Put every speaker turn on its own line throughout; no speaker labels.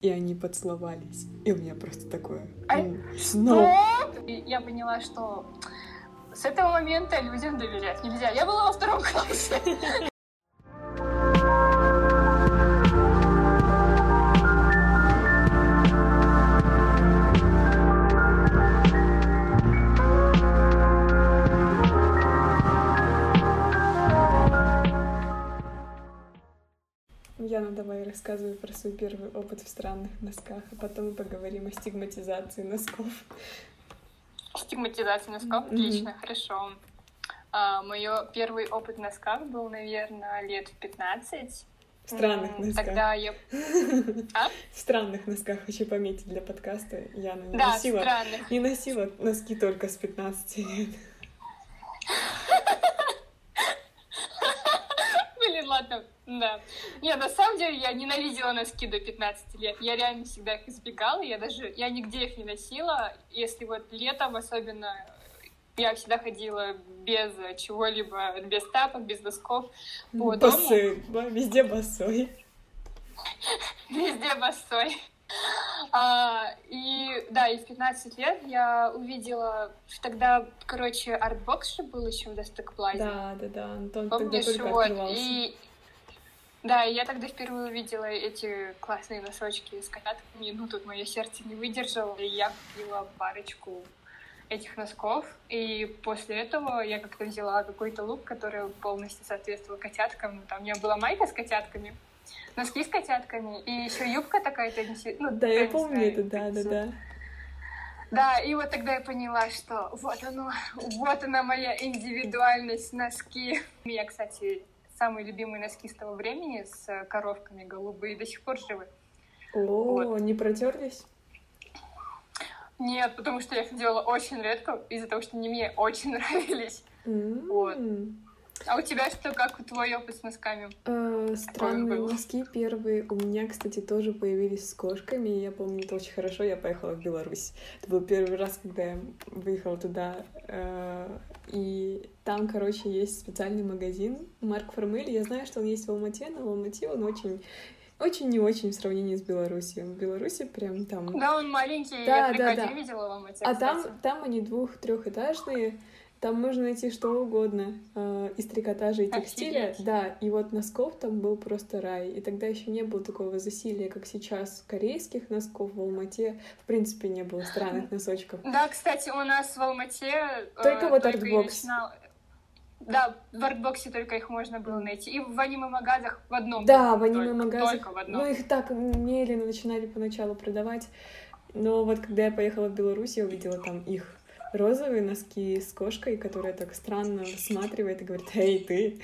и они поцеловались. И у меня просто такое...
А,
«М,
Что?
ну,
И Я поняла, что с этого момента людям доверять нельзя. Я была во втором классе.
Яна, давай рассказывай про свой первый опыт в странных носках, а потом мы поговорим о стигматизации носков.
Стигматизация носков.
Мгм.
Отлично, хорошо. Мой первый опыт в носках был, наверное, лет в 15.
В странных носках.
Тогда я... А?
В странных носках хочу пометить для подкаста. Яна не
Да,
носила,
странных.
не носила носки только с 15 лет.
Блин, ладно, да. Не, на самом деле я ненавидела носки до 15 лет. Я реально всегда их избегала. Я даже, я нигде их не носила. Если вот летом особенно, я всегда ходила без чего-либо, без тапок, без носков по дому.
Босой, ба- везде босой.
Везде босой. А, и да, и в 15 лет я увидела тогда, короче, Artbox же был еще в Достык Плазе.
Да, да, да. Антон тогда
Помнишь,
только
вот,
открывался.
и да, и я тогда впервые увидела эти классные носочки с котятками. Ну, тут мое сердце не выдержало, и я купила парочку этих носков. И после этого я как-то взяла какой-то лук, который полностью соответствовал котяткам. Там у меня была майка с котятками, носки с котятками, и еще юбка такая тенниси- ну,
Да, я помню это, да, да, да.
Да, и вот тогда я поняла, что вот оно, вот она моя индивидуальность, носки. Меня, кстати, самые любимые носки с того времени с э, коровками голубые до сих пор живы.
О,
Вот.
не протерлись?
Нет, потому что я их делала очень редко, из-за того, что они мне очень нравились. Вот. А у тебя что, как твой опыт с носками?
Э, Странные носки первые у меня, кстати, тоже появились с кошками. Я помню это очень хорошо. Я поехала в Беларусь. Это был первый раз, когда я выехала туда. э, И там, короче, есть специальный магазин Марк Формель. Я знаю, что он есть в Алмате, но в Алмате он очень очень не очень в сравнении с Беларусью. В Беларуси прям там...
Да, он маленький,
Да,
я
да, да.
видела вам эти,
А там,
кстати.
там они двух-трехэтажные, там можно найти что угодно э, из трикотажа и текстиля.
Офигеть.
Да, и вот носков там был просто рай. И тогда еще не было такого засилия, как сейчас, корейских носков в Алмате. В принципе, не было странных носочков.
Да, кстати, у нас в Алмате... э,
Только вот
и
Artbox.
начинал- Да, в артбоксе только их можно было найти. И в аниме-магазах в одном.
Да, в
только-
аниме-магазах.
Только в одном.
Ну, их так медленно начинали поначалу продавать. Но вот когда я поехала в Беларусь, я увидела там их розовые носки с кошкой, которая так странно рассматривает и говорит, «Эй, ты!»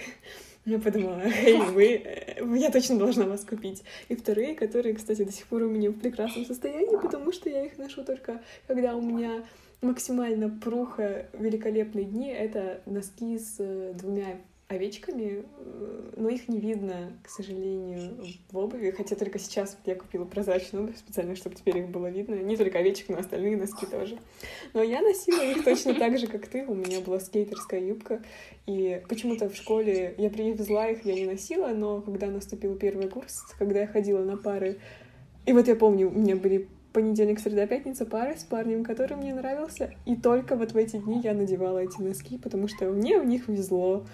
Я подумала, «Эй, вы! Я точно должна вас купить!» И вторые, которые, кстати, до сих пор у меня в прекрасном состоянии, потому что я их ношу только когда у меня максимально пруха, великолепные дни. Это носки с э, двумя овечками, э, но их не видно, к сожалению, в обуви, хотя только сейчас я купила прозрачную обувь специально, чтобы теперь их было видно, не только овечек, но остальные носки тоже. Но я носила их точно так же, как ты, у меня была скейтерская юбка, и почему-то в школе я привезла их, я не носила, но когда наступил первый курс, когда я ходила на пары, и вот я помню, у меня были понедельник, среда, пятница пары с парнем, который мне нравился. И только вот в эти дни я надевала эти носки, потому что мне в них везло.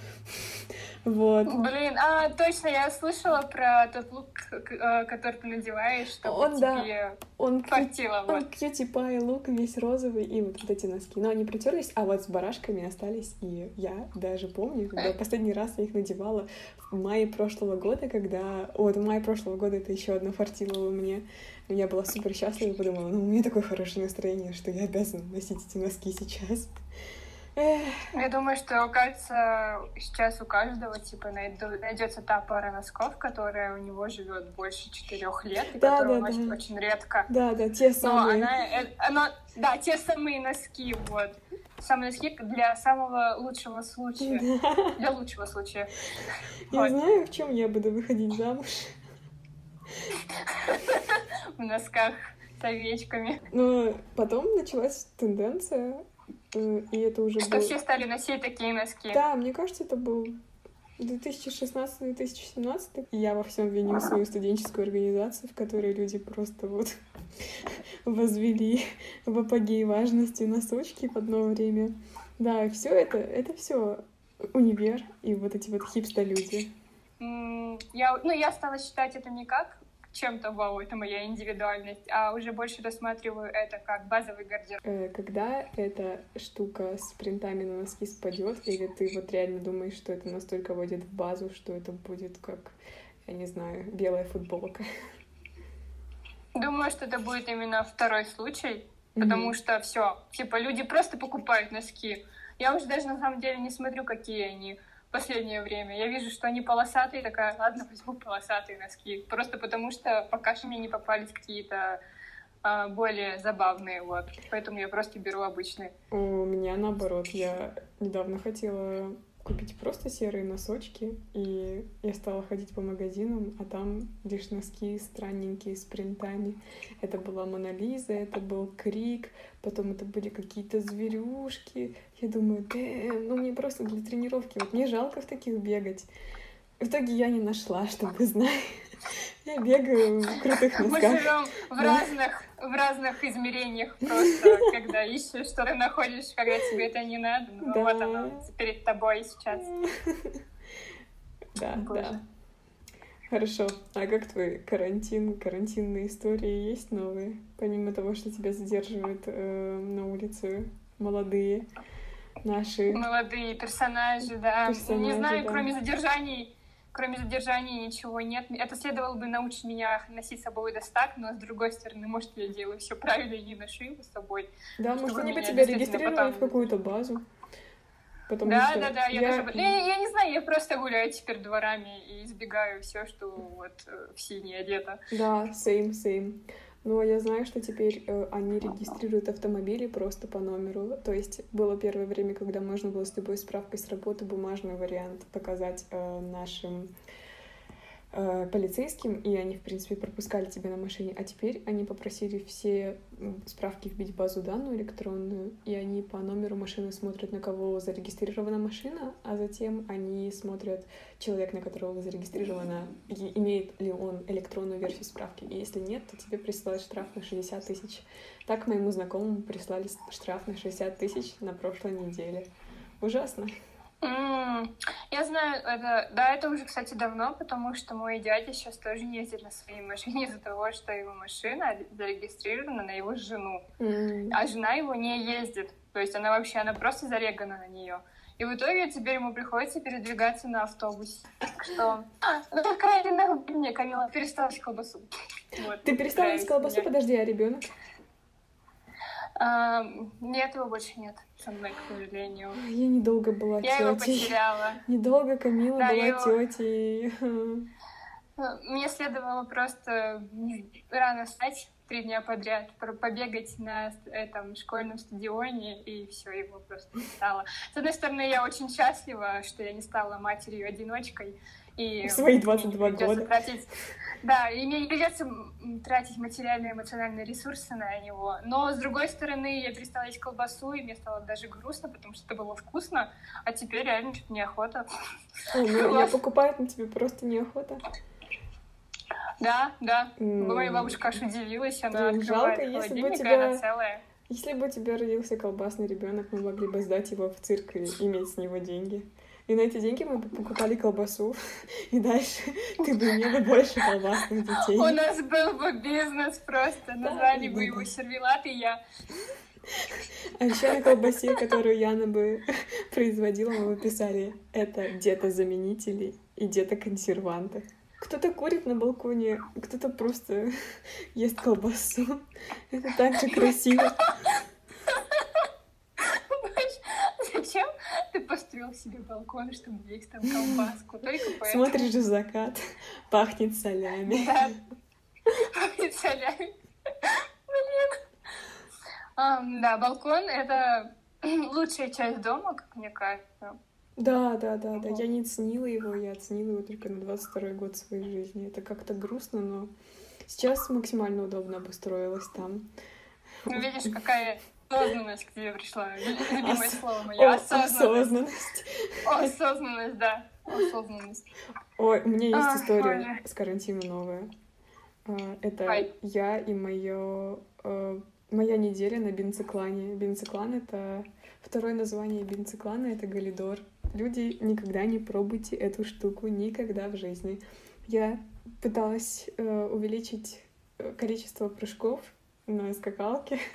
Вот.
Блин, а, точно, я слышала про тот лук, э, который ты надеваешь, чтобы
Он, да. Он,
фартило,
он
вот.
кьюти пай лук, весь розовый, и вот, вот эти носки. Но они притерлись, а вот с барашками остались. И я даже помню, когда последний раз я их надевала в мае прошлого года, когда... Вот, в мае прошлого года это еще одно фартило мне. Я была супер счастлива, подумала, ну, у меня такое хорошее настроение, что я обязана носить эти носки сейчас.
Я думаю, что, кажется, сейчас у каждого, типа, найдется та пара носков, которая у него живет больше четырех лет, и
Да,
которую
да,
носит
да.
очень редко.
Да, да, те
Но
самые.
она, э, она, да, те самые носки, вот. Самые носки для самого лучшего случая. Для лучшего случая.
Я
Вот.
знаю, в чем я буду выходить замуж.
В носках с овечками.
Но потом началась тенденция, и это уже
Что
был...
все стали носить такие носки.
Да, мне кажется, это был 2016-2017 я во всем виню свою студенческую организацию, в которой люди просто вот возвели в апогей важности носочки в одно время. Да, все это, это все универ и вот эти вот хипста-люди.
Я, ну, я стала считать это не как чем-то вау, это моя индивидуальность, а уже больше рассматриваю это как базовый гардероб.
Э, когда эта штука с принтами на носки спадет, или ты вот реально думаешь, что это настолько войдет в базу, что это будет как, я не знаю, белая футболка?
Думаю, что это будет именно второй случай, mm-hmm. потому что все, типа люди просто покупают носки. Я уже даже на самом деле не смотрю, какие они последнее время. Я вижу, что они полосатые, такая, ладно, возьму полосатые носки. Просто потому что пока что мне не попались какие-то а, более забавные, вот. Поэтому я просто беру обычные.
У меня наоборот. Я недавно хотела купить просто серые носочки, и я стала ходить по магазинам, а там лишь носки странненькие с принтами. Это была Монолиза, это был Крик, потом это были какие-то зверюшки. Я думаю, ну мне просто для тренировки, вот мне жалко в таких бегать. В итоге я не нашла, чтобы знать. Я бегаю в крутых носках.
Мы живем в разных, в разных измерениях просто, когда ищешь, что ты находишь, когда тебе это не надо. Ну, да. вот оно перед тобой сейчас.
Да, Боже. да. Хорошо. А как твой карантин, карантинные истории есть новые? Помимо того, что тебя задерживают э, на улице молодые наши...
Молодые персонажи, да. Персонажи, не знаю, да. кроме задержаний кроме задержания ничего нет. Это следовало бы научить меня носить с собой достак, но с другой стороны, может, я делаю все правильно и не ношу его с собой.
Да, может, они бы тебя регистрировали потом... в какую-то базу.
Потому да, что да, да, я, я... Даже... Я, я не знаю, я просто гуляю теперь дворами и избегаю все, что вот э, в синее одето.
Да, same, same. Но я знаю, что теперь э, они регистрируют автомобили просто по номеру. То есть было первое время, когда можно было с любой справкой с работы бумажный вариант показать э, нашим э, полицейским, и они, в принципе, пропускали тебя на машине. А теперь они попросили все справки вбить в базу данную электронную, и они по номеру машины смотрят, на кого зарегистрирована машина, а затем они смотрят человек, на которого зарегистрирована, имеет ли он электронную версию справки. И если нет, то тебе присылают штраф на 60 тысяч. Так моему знакомому прислали штраф на 60 тысяч на прошлой неделе. Ужасно.
Mm, я знаю, это, да, это уже, кстати, давно, потому что мой дядя сейчас тоже ездит на своей машине из-за того, что его машина зарегистрирована на его жену, mm. а жена его не ездит, то есть она вообще, она просто зарегана на нее. И в итоге теперь ему приходится передвигаться на автобусе. Так что... А, ну так ради мне, Камила, перестала есть колбасу.
Вот, Ты перестала есть колбасу? Меня. Подожди, а ребенок?
А, нет, его больше нет со мной, к сожалению.
Я недолго была
Я
тетей.
его потеряла.
Недолго Камила да, была его... тетей.
Мне следовало просто рано встать три дня подряд, побегать на этом школьном стадионе, и все, его просто не стало. С одной стороны, я очень счастлива, что я не стала матерью-одиночкой, и
в свои 22 года.
Тратить, да, и мне не придется тратить материальные и эмоциональные ресурсы на него. Но, с другой стороны, я перестала есть колбасу, и мне стало даже грустно, потому что это было вкусно, а теперь реально что-то неохота.
О, ну, я покупаю, но тебе просто неохота.
Да, да. Моя бабушка аж удивилась, она Блин, жалко, если бы тебя... целая.
Если бы у тебя родился колбасный ребенок, мы могли бы сдать его в цирк и иметь с него деньги. И на эти деньги мы бы покупали колбасу, и дальше ты бы имела больше колбасных детей.
У нас был бы бизнес просто, назвали бы его сервелат и я.
А еще на колбасе, которую Яна бы производила, мы бы писали, это где-то заменители и где-то консерванты. Кто-то курит на балконе, кто-то просто ест колбасу. Это так же красиво.
Ты построил себе балкон, чтобы есть там колбаску? Только
поэтому. Смотришь же закат, пахнет солями.
Да, пахнет солями. Блин. Да, балкон — это лучшая часть дома, как мне кажется.
Да, да, да, да. Я не ценила его, я оценила его только на 22 год своей жизни. Это как-то грустно, но сейчас максимально удобно обустроилась там.
Ну, видишь, какая осознанность к тебе пришла. Любимое слово мое. Осознанность. Осознанность, да. Осознанность.
Ой, у меня есть история с карантина новая. А, это я и мое э, моя неделя на бенциклане. Бенциклан — это второе название бенциклана — это галидор. Люди, никогда не пробуйте эту штуку, никогда в жизни. Я пыталась э, увеличить э, количество прыжков на скакалке.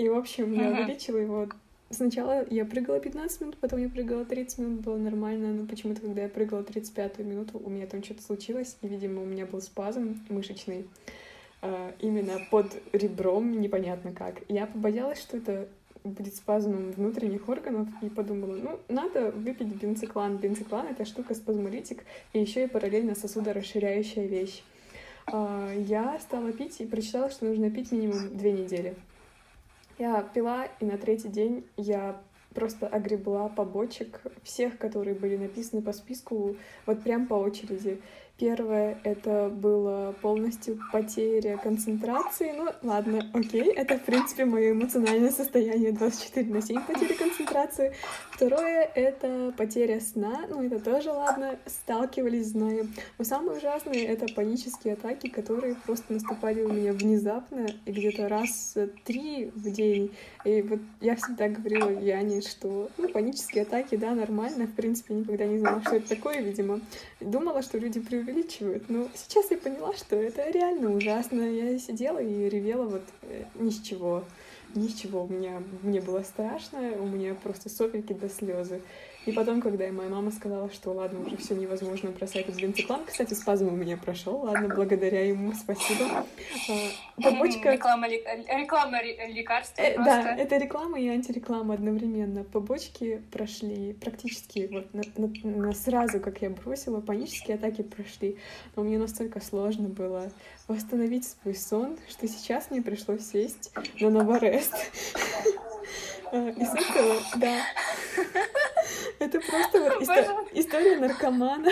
И, в общем, я увеличила его. Сначала я прыгала 15 минут, потом я прыгала 30 минут, было нормально, но почему-то, когда я прыгала 35 минуту, у меня там что-то случилось, и, видимо, у меня был спазм мышечный э, именно под ребром, непонятно как. Я побоялась, что это будет спазмом внутренних органов, и подумала, ну, надо выпить бенциклан. Бенциклан — это штука спазмолитик, и еще и параллельно сосудорасширяющая вещь. А, я стала пить и прочитала, что нужно пить минимум две недели. Я пила, и на третий день я просто огребла побочек всех, которые были написаны по списку, вот прям по очереди. Первое — это было полностью потеря концентрации. Ну, ладно, окей, это, в принципе, мое эмоциональное состояние 24 на 7 потери концентрации. Второе — это потеря сна. Ну, это тоже ладно, сталкивались, знаю. Но самое ужасное — это панические атаки, которые просто наступали у меня внезапно и где-то раз три в день. И вот я всегда говорила Яне, что ну, панические атаки, да, нормально. В принципе, никогда не знала, что это такое, видимо. Думала, что люди преувеличивают. Но сейчас я поняла, что это реально ужасно. Я сидела и ревела вот э, ни с чего. Ни с чего. У меня, мне было страшно, у меня просто сопельки до слезы. И потом, когда моя мама сказала, что ладно, уже все невозможно бросать из бенциклан, кстати, спазм у меня прошел, ладно, благодаря ему, спасибо.
А, побочка... Реклама, реклама лекарства э,
Да, это реклама и антиреклама одновременно. Побочки прошли практически вот на, на, на сразу, как я бросила, панические атаки прошли. Но мне настолько сложно было восстановить свой сон, что сейчас мне пришлось сесть на Новорест. А, из этого, да. Это просто вот история наркомана.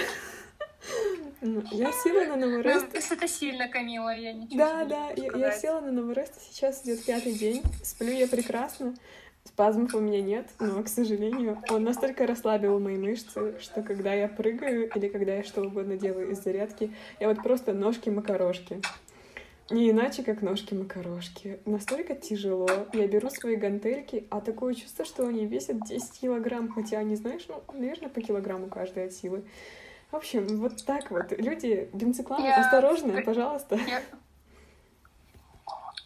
Ну, я села на Новорест.
Ну, это сильно, Камила, я ничего
Да, да, я, я села на Новорест, сейчас идет пятый день, сплю я прекрасно, спазмов у меня нет, но, к сожалению, он настолько расслабил мои мышцы, что когда я прыгаю или когда я что угодно делаю из зарядки, я вот просто ножки-макарошки. Не иначе, как ножки-макарошки. Настолько тяжело. Я беру свои гантельки, а такое чувство, что они весят 10 килограмм, хотя они, знаешь, ну, наверное, по килограмму каждая от силы. В общем, вот так вот. Люди, бенциклан, я... осторожно, пожалуйста. Я...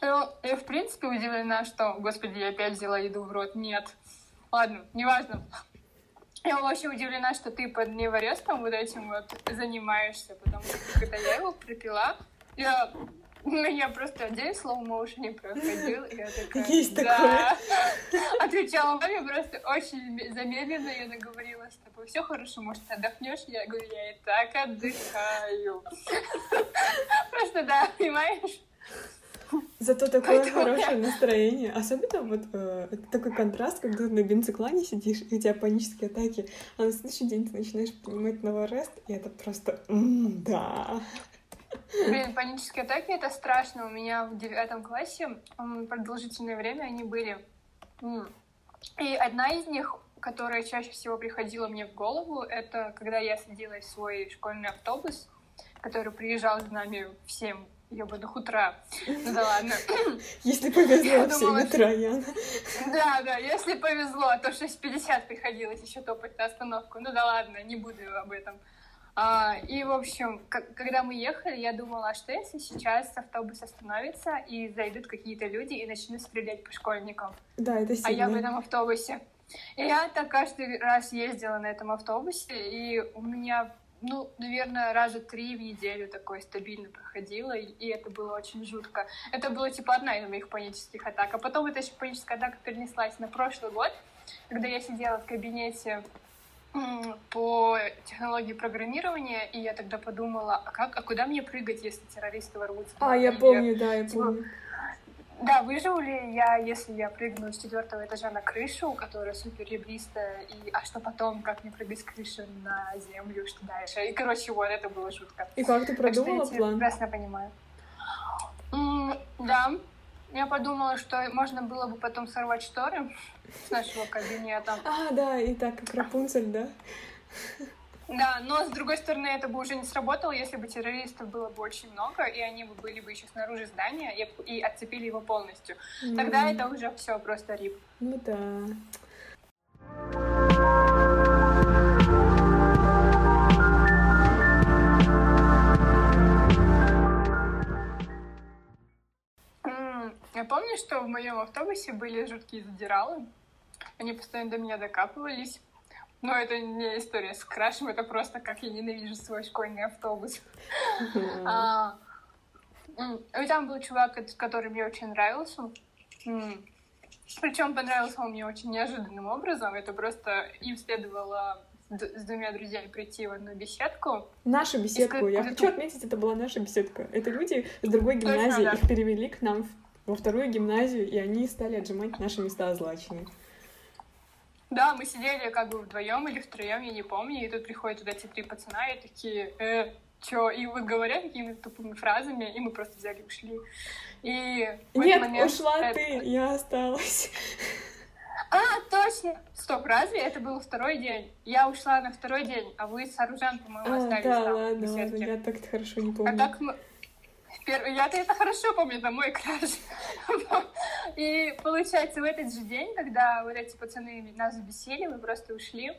Ну, я, в принципе, удивлена, что, господи, я опять взяла еду в рот. Нет. Ладно, неважно. Я вообще удивлена, что ты под неворестом вот этим вот занимаешься, потому что когда я его припила, я ну, я просто день slow motion проходил, и я такая...
Есть
да. такое. Отвечала маме просто очень замедленно, и она говорила, с тобой все хорошо, может, отдохнешь? Я говорю, я и так отдыхаю. Просто да, понимаешь?
Зато такое Поэтому хорошее я... настроение. Особенно вот э, такой контраст, когда на бенциклане сидишь, и у тебя панические атаки, а на следующий день ты начинаешь понимать новорест, и это просто м-м, да.
Блин, панические атаки — это страшно. У меня в девятом классе продолжительное время они были. И одна из них, которая чаще всего приходила мне в голову, это когда я садилась в свой школьный автобус, который приезжал за нами в 7 ёбаных утра. Ну да ладно.
Если повезло, в 7 утра, Яна.
Да, да, если повезло, а то 6.50 приходилось еще топать на остановку. Ну да ладно, не буду об этом. А, и, в общем, когда мы ехали, я думала, а что если сейчас автобус остановится и зайдут какие-то люди и начнут стрелять по школьникам?
Да, это сильно.
А я в этом автобусе. И я так каждый раз ездила на этом автобусе, и у меня, ну, наверное, раза три в неделю такое стабильно проходило, и это было очень жутко. Это было, типа, одна из моих панических атак. А потом эта еще паническая атака перенеслась на прошлый год, когда я сидела в кабинете по технологии программирования, и я тогда подумала, а как, а куда мне прыгать, если террористы ворвутся?
А, я помню, да, я типа, помню.
Да, выживу ли я, если я прыгну с четвертого этажа на крышу, которая супер ребристая, и а что потом, как мне прыгать с крыши на землю, что дальше? И, короче, вот это было жутко.
И как ты продумала
так
план?
Я прекрасно понимаю. М да, Я подумала, что можно было бы потом сорвать шторы с нашего кабинета.
А, да, и так как Рапунцель, да?
Да, но с другой стороны, это бы уже не сработало, если бы террористов было бы очень много, и они бы были бы еще снаружи здания и, и отцепили его полностью. Тогда это уже все просто рип.
Ну да.
Я помню, что в моем автобусе были жуткие задиралы. Они постоянно до меня докапывались. Но это не история с крашем, это просто как я ненавижу свой школьный автобус. А, и там был чувак, который мне очень нравился. Причем понравился он мне очень неожиданным образом. Это просто им следовало с двумя друзьями прийти в одну беседку.
Нашу беседку. Я хочу отметить, это была наша беседка. Это люди с другой гимназии, их перевели к нам во вторую гимназию, и они стали отжимать наши места озлаченные.
Да, мы сидели как бы вдвоем или втроем, я не помню, и тут приходят вот эти три пацана и такие, э, чё, и вот говорят какими-то тупыми фразами, и мы просто взяли и ушли. И
Нет, момент ушла это... ты, я осталась.
А, точно! Стоп, разве это был второй день? Я ушла на второй день, а вы с Оружан, по-моему,
а,
остались
да,
там,
ладно, ладно, я так хорошо не помню.
А так мы... Я-то это хорошо помню, это мой краш. И получается, в этот же день, когда вот эти пацаны нас забесили, мы просто ушли,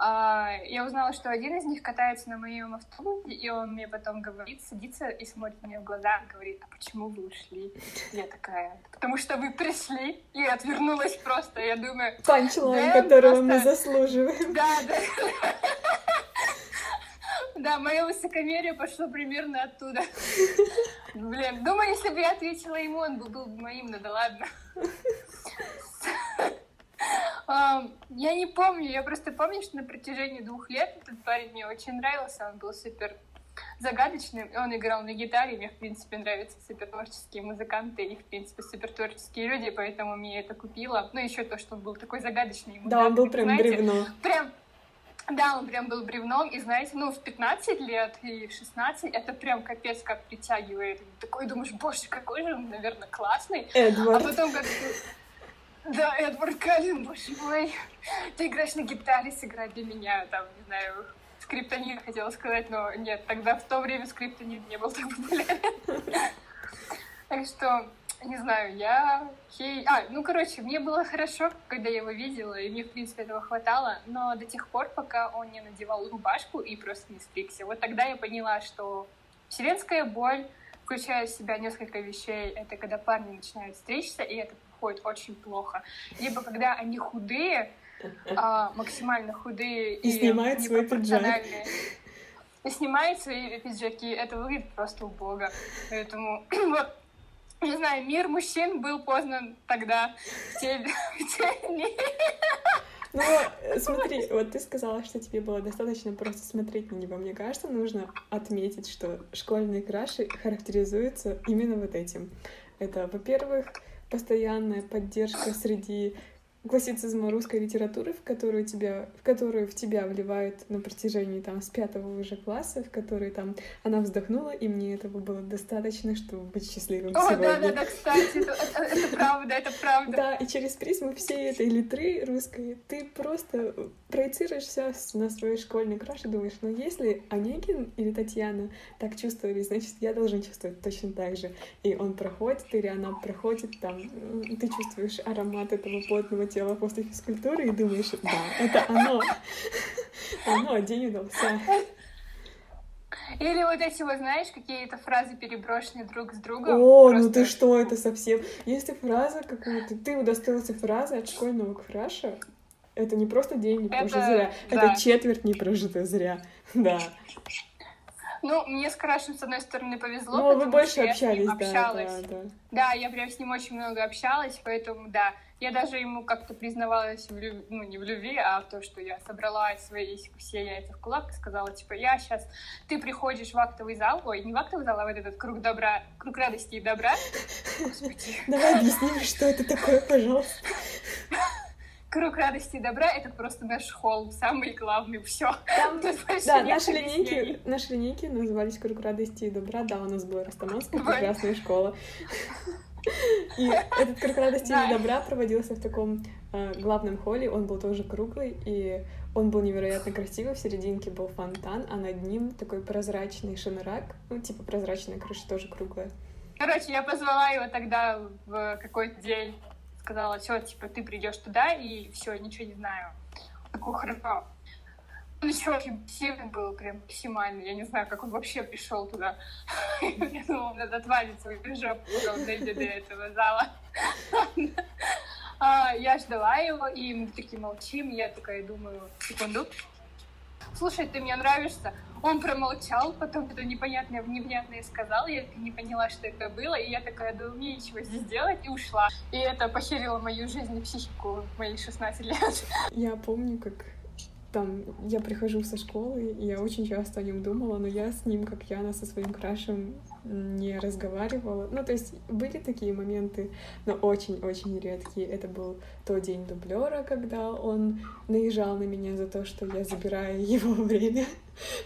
а, я узнала, что один из них катается на моем автобусе, и он мне потом говорит, садится и смотрит мне в глаза, говорит, а почему вы ушли? Я такая, потому что вы пришли, и отвернулась просто, я думаю...
Панчлайн, которого мы заслуживаем.
Да, да. Да, мое высокомерие пошло примерно оттуда. Блин, думаю, если бы я ответила ему, он был, бы моим, ну да ладно. Я не помню, я просто помню, что на протяжении двух лет этот парень мне очень нравился, он был супер загадочным, он играл на гитаре, мне, в принципе, нравятся супер творческие музыканты и, в принципе, супер творческие люди, поэтому мне это купило. Ну, еще то, что он был такой загадочный.
Да, он был прям бревно.
Прям да, он прям был бревном, и знаете, ну, в 15 лет и в 16 это прям капец как притягивает. Такой думаешь, боже, какой же он, наверное, классный.
Эдвард.
А потом как да, Эдвард Каллин, боже мой. Ты играешь на гитаре, сыграть для меня, там, не знаю, скриптонит хотела сказать, но нет, тогда в то время скриптонит не был так популярен. Так что не знаю, я... Хей... А, ну, короче, мне было хорошо, когда я его видела, и мне, в принципе, этого хватало, но до тех пор, пока он не надевал рубашку и просто не стригся. Вот тогда я поняла, что вселенская боль включает в себя несколько вещей. Это когда парни начинают стричься, и это проходит очень плохо. Либо когда они худые, а, максимально худые
и, и снимают свой пиджак.
И снимают свои пиджаки. Это выглядит просто убого. Поэтому вот не знаю, мир мужчин был познан тогда, в те, в те дни.
Ну, смотри, вот ты сказала, что тебе было достаточно просто смотреть на него. Мне кажется, нужно отметить, что школьные краши характеризуются именно вот этим. Это, во-первых, постоянная поддержка среди классицизма русской литературы, в которую тебя, в которую в тебя вливают на протяжении там с пятого уже класса, в который там она вздохнула, и мне этого было достаточно, чтобы быть счастливым
О,
сегодня.
да, да, да, кстати, это, это, это правда, это правда.
Да, и через призму всей этой литры русской ты просто проецируешься на свой школьный краш и думаешь, ну если Онегин или Татьяна так чувствовали, значит, я должен чувствовать точно так же. И он проходит, или она проходит, там, ты чувствуешь аромат этого плотного тела после физкультуры и думаешь, да, это оно. Оно, день удался.
Или вот эти вот, знаешь, какие-то фразы переброшенные друг с другом.
О, просто... ну ты что, это совсем... Если фраза какая-то... Ты удостоился фразы от школьного краша, это не просто день не прожит зря, да. это четверть не прожита зря. Да.
Ну, мне с Крашем, с одной стороны, повезло.
Ну, вы больше общались, да, общалась. да, да.
Да, я прям с ним очень много общалась, поэтому, да. Я даже ему как-то признавалась, в люб... ну, не в любви, а в том, что я собрала свои все яйца в кулак и сказала, типа, я сейчас... Ты приходишь в актовый зал, ой, не в актовый зал, а в этот круг добра, круг радости и добра.
Господи. Давай объясним, что это такое, пожалуйста.
Круг радости и добра — это просто наш холм, самый главный, все.
да, наши линейки, наши линейки назывались Круг радости и добра. Да, у нас была Растаманская прекрасная школа. И этот круг радости и добра проводился в таком э, главном холле. Он был тоже круглый, и он был невероятно красивый. В серединке был фонтан, а над ним такой прозрачный шанурак. Ну, типа прозрачная крыша, тоже круглая.
Короче, я позвала его тогда в какой-то день. Сказала, все, типа, ты придешь туда, и все, ничего не знаю. Такой хорошо. Он еще очень сильный был, прям максимально. Я не знаю, как он вообще пришел туда. Я думала, надо отвалиться жопу, когда он дойдет до этого зала. А, я ждала его, и мы такие молчим. Я такая думаю, секунду. Слушай, ты мне нравишься. Он промолчал, потом это непонятное, невнятное сказал. Я не поняла, что это было. И я такая, да мне ничего здесь делать, и ушла. И это похерило мою жизнь и психику в мои 16 лет.
Я помню, как там я прихожу со школы, и я очень часто о нем думала, но я с ним, как Яна, со своим крашем не разговаривала. Ну, то есть были такие моменты, но очень-очень редкие. Это был тот день дублера, когда он наезжал на меня за то, что я забираю его время,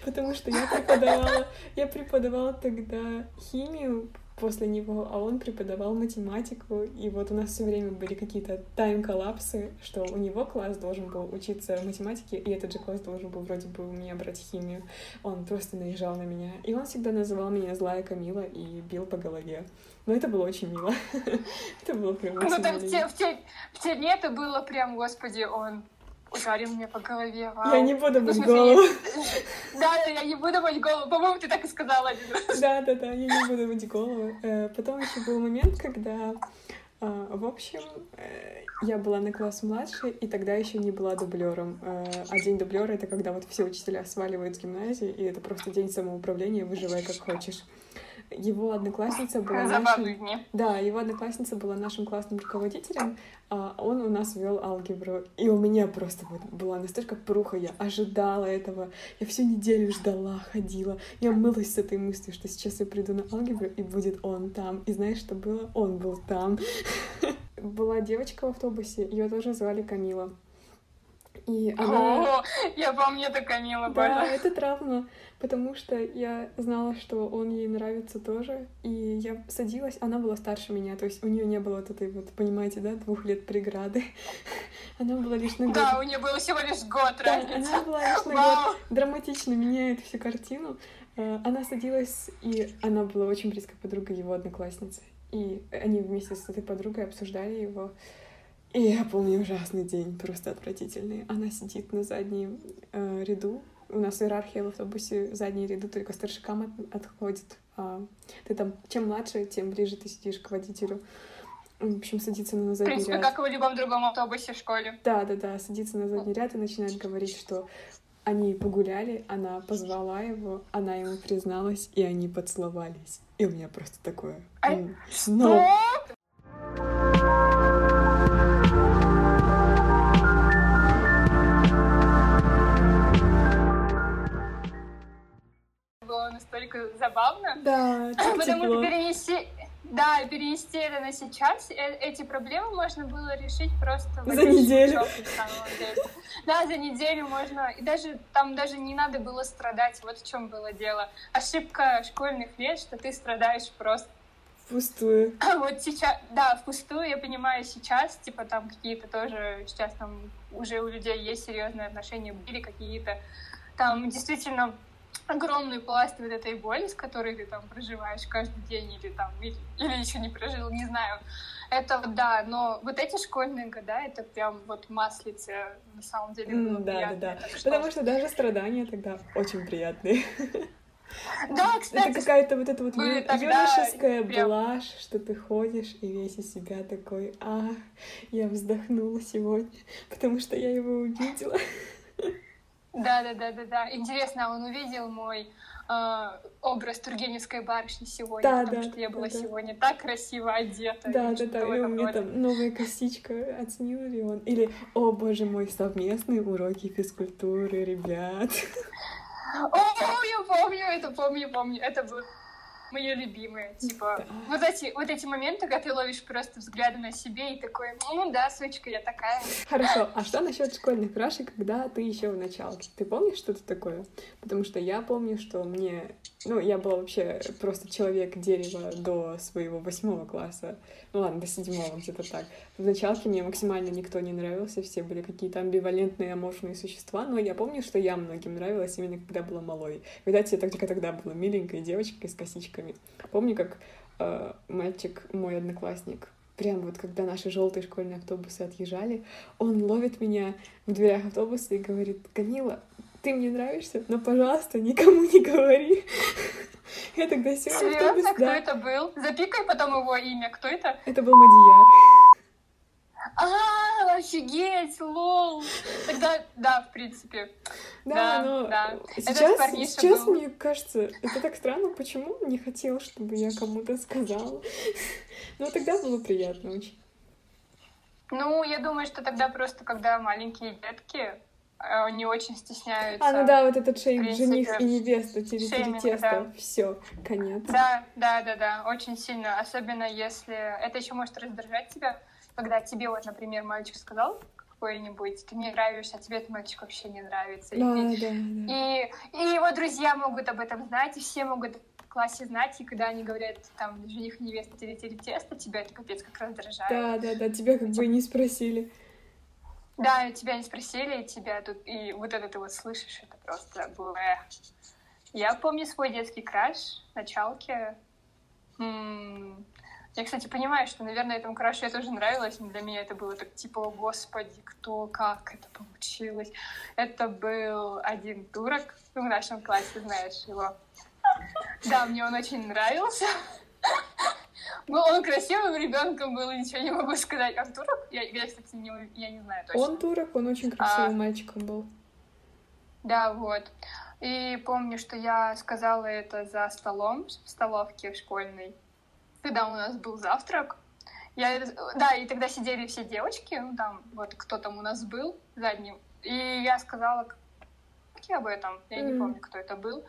потому что я преподавала, я преподавала тогда химию после него, а он преподавал математику, и вот у нас все время были какие-то тайм-коллапсы, что у него класс должен был учиться математике, и этот же класс должен был вроде бы у меня брать химию. Он просто наезжал на меня, и он всегда называл меня злая Камила и бил по голове. Но это было очень мило. это было прям
очень Ну, в те, в, те, в те дни это было прям, господи, он ударил меня по голове. Вау.
Я не буду ну, голову.
Да, да, я не буду мыть голову. По-моему, ты так и сказала один
раз. Да, да, да, я не буду мыть голову. Э, потом еще был момент, когда а, в общем, э, я была на класс младше, и тогда еще не была дублером. Э, а день дублера это когда вот все учителя сваливают с гимназии, и это просто день самоуправления, выживай как хочешь. Его одноклассница была нашим... Да, его одноклассница была нашим классным руководителем, а он у нас вел алгебру. И у меня просто вот была настолько пруха, я ожидала этого. Я всю неделю ждала, ходила. Я мылась с этой мыслью, что сейчас я приду на алгебру, и будет он там. И знаешь, что было? Он был там. Была девочка в автобусе, ее тоже звали Камила.
И она... О, я помню это Камила,
Да, это травма потому что я знала, что он ей нравится тоже, и я садилась, она была старше меня, то есть у нее не было вот этой вот, понимаете, да, двух лет преграды. Она была лишь на год.
Да, у нее был всего лишь год да, разница.
она была лишь на год. Драматично меняет всю картину. Э, она садилась, и она была очень близкой подругой его одноклассницы. И они вместе с этой подругой обсуждали его. И я помню ужасный день, просто отвратительный. Она сидит на заднем э, ряду у нас иерархия в автобусе задние ряды только старшикам от, отходит. А ты там, чем младше, тем ближе ты сидишь к водителю. В общем, садится на задний
ряд. В принципе,
ряд.
как и в любом другом автобусе в школе.
Да, да, да, садится на задний ряд и начинает говорить, что они погуляли, она позвала его, она ему призналась, и они поцеловались. И у меня просто такое...
А... Но... настолько забавно.
Да,
Потому что перенести, да, перенести это на сейчас, э, эти проблемы можно было решить просто
за неделю.
Да, за неделю можно. И даже там даже не надо было страдать. Вот в чем было дело. Ошибка школьных лет, что ты страдаешь просто
Впустую.
Вот сейчас, да, впустую, я понимаю, сейчас, типа, там какие-то тоже, сейчас там уже у людей есть серьезные отношения, были какие-то, там действительно огромный пласт вот этой боли, с которой ты там проживаешь каждый день или там, или, или еще не прожил, не знаю. Это да, но вот эти школьные года, это прям вот маслице на самом деле было mm,
Да, да, да. Потому что даже страдания тогда очень приятные.
Да, кстати.
Это какая-то вот эта вот ю- юношеская прям... блажь, что ты ходишь и весь из себя такой, а, я вздохнула сегодня, потому что я его увидела.
Да, да, да, да, да. Интересно, а он увидел мой э, образ Тургеневской барышни сегодня, да, потому да, что я была да, сегодня так красиво одета.
Да, да, да, и у меня там новая косичка, оценил ли он? Или, о боже мой, совместные уроки физкультуры, ребят.
О, я помню это, помню, помню. Это было мое любимое. Типа, вот, эти, вот эти моменты, когда ты ловишь просто взгляды на себе и такой, ну да, сучка, я такая.
Хорошо, а что насчет школьных крашей, когда ты еще в началке? Ты помнишь что-то такое? Потому что я помню, что мне ну, я была вообще просто человек дерева до своего восьмого класса. Ну ладно, до седьмого, где-то так. В началке мне максимально никто не нравился, все были какие-то амбивалентные, аморфные существа, но я помню, что я многим нравилась именно когда была малой. Видать, я только тогда была миленькой девочкой с косичками. Помню, как э, мальчик, мой одноклассник, прям вот когда наши желтые школьные автобусы отъезжали, он ловит меня в дверях автобуса и говорит, Камила, ты мне нравишься, но, пожалуйста, никому не говори. Я тогда села
в автобус, кто это был? Запикай потом его имя, кто это?
Это был Мадияр.
А, офигеть, лол. Тогда, да, в принципе.
Да, да но да. сейчас, сейчас был. мне кажется, это так странно, почему он не хотел, чтобы я кому-то сказала. Но тогда было приятно очень.
Ну, я думаю, что тогда просто, когда маленькие детки, не очень стесняются.
А, ну да, вот этот шейм жених и невеста, через тесто, да. все, конец.
Да, да, да, да, очень сильно, особенно если это еще может раздражать тебя, когда тебе вот, например, мальчик сказал какой-нибудь, ты мне нравишься, а тебе этот мальчик вообще не нравится.
Да,
и,
да,
да. И, и его друзья могут об этом знать, и все могут в классе знать, и когда они говорят, там, жених, невеста, телетели тесто, тебя это капец как раздражает.
Да, да, да, тебя как бы не спросили.
Да, тебя не спросили, и тебя тут, и вот это ты вот слышишь, это просто было... Я помню свой детский краш, началке. М-м- я, кстати, понимаю, что, наверное, этому крашу я тоже нравилась, но для меня это было так типа, о господи, кто, как это получилось. Это был один турок в нашем классе, знаешь его. Да, мне он очень нравился. Ну, он красивым ребенком был, ничего не могу сказать. А турок? Я, я кстати, не, я не знаю точно.
Он турок, он очень красивым а, мальчиком был.
Да, вот. И помню, что я сказала это за столом в столовке школьной когда у нас был завтрак, я, да, и тогда сидели все девочки, ну там, вот кто там у нас был задним, и я сказала об этом, я mm-hmm. не помню, кто это был.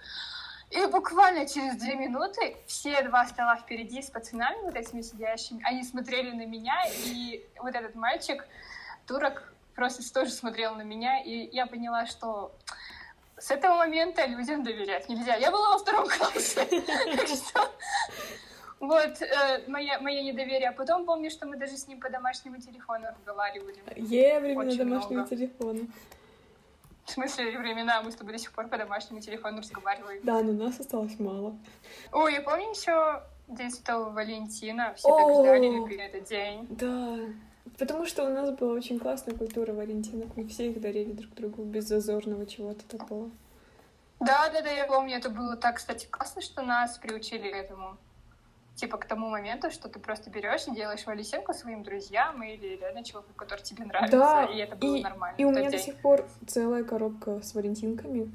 И буквально через две минуты все два стола впереди с пацанами, вот этими сидящими, они смотрели на меня, и вот этот мальчик, турок, просто тоже смотрел на меня, и я поняла, что с этого момента людям доверять нельзя. Я была во втором классе. Вот, э, моя, мое недоверие. А потом помню, что мы даже с ним по домашнему телефону разговаривали.
Е, времена домашнего много. телефона.
В смысле времена? Мы с тобой до сих пор по домашнему телефону разговариваем.
Да, но нас осталось мало.
Ой, я помню еще День Святого Валентина. Все так ждали, любили этот день.
Да. Потому что у нас была очень классная культура Валентинок. Мы все их дарили друг другу без зазорного чего-то такого.
Да, да, да, я помню, это было так, кстати, классно, что нас приучили к этому типа к тому моменту, что ты просто берешь и делаешь валисенку своим друзьям или реально человеку, который тебе нравится, да, и это было и, нормально.
И у меня день. до сих пор целая коробка с валентинками,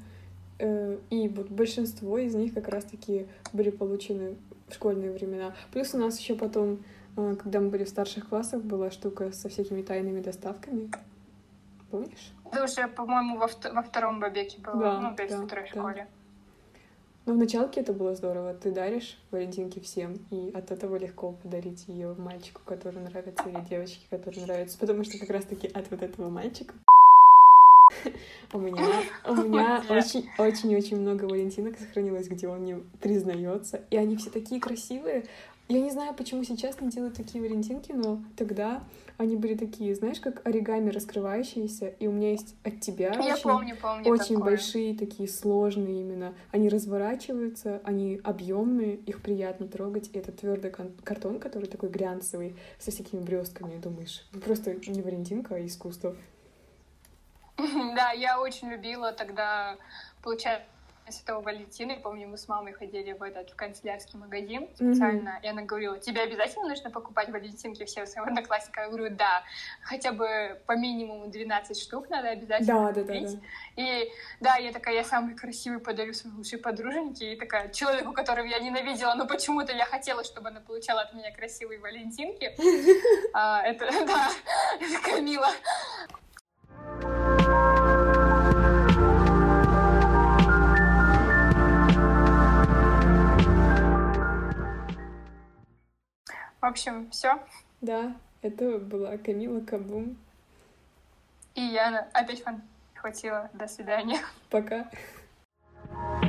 э, и вот большинство из них как раз-таки были получены в школьные времена. Плюс у нас еще потом, э, когда мы были в старших классах, была штука со всякими тайными доставками. Помнишь?
Это уже, по-моему, во, во втором бабеке было, да, ну, опять да, второй да. школе.
Но ну, в началке это было здорово. Ты даришь Валентинки всем, и от этого легко подарить ее мальчику, который нравится, или девочке, который нравится. Потому что как раз-таки от вот этого мальчика у меня, у меня очень, очень, очень много Валентинок сохранилось, где он не признается, и они все такие красивые. Я не знаю, почему сейчас не делают такие Валентинки, но тогда они были такие, знаешь, как оригами раскрывающиеся, и у меня есть от тебя
Я
очень,
помню, помню
очень такое. большие, такие сложные именно. Они разворачиваются, они объемные, их приятно трогать. И это твердый картон, который такой глянцевый, со всякими блестками, думаешь. Ну, просто не Валентинка, а искусство.
Да, я очень любила тогда, получается, Святого Валентина, я помню, мы с мамой ходили в этот в канцелярский магазин специально, mm-hmm. и она говорила, тебе обязательно нужно покупать валентинки всем своим одноклассникам? Я говорю, да, хотя бы по минимуму 12 штук надо обязательно да, купить. Да, да, да. И да, я такая, я самый красивый подарю своей лучшей подруженьке, и такая, человеку, которого я ненавидела, но почему-то я хотела, чтобы она получала от меня красивые валентинки. А, это, да, это Камила. В общем, все.
Да, это была Камила Кабум.
И я опять фан хватило. До свидания.
Пока. thank you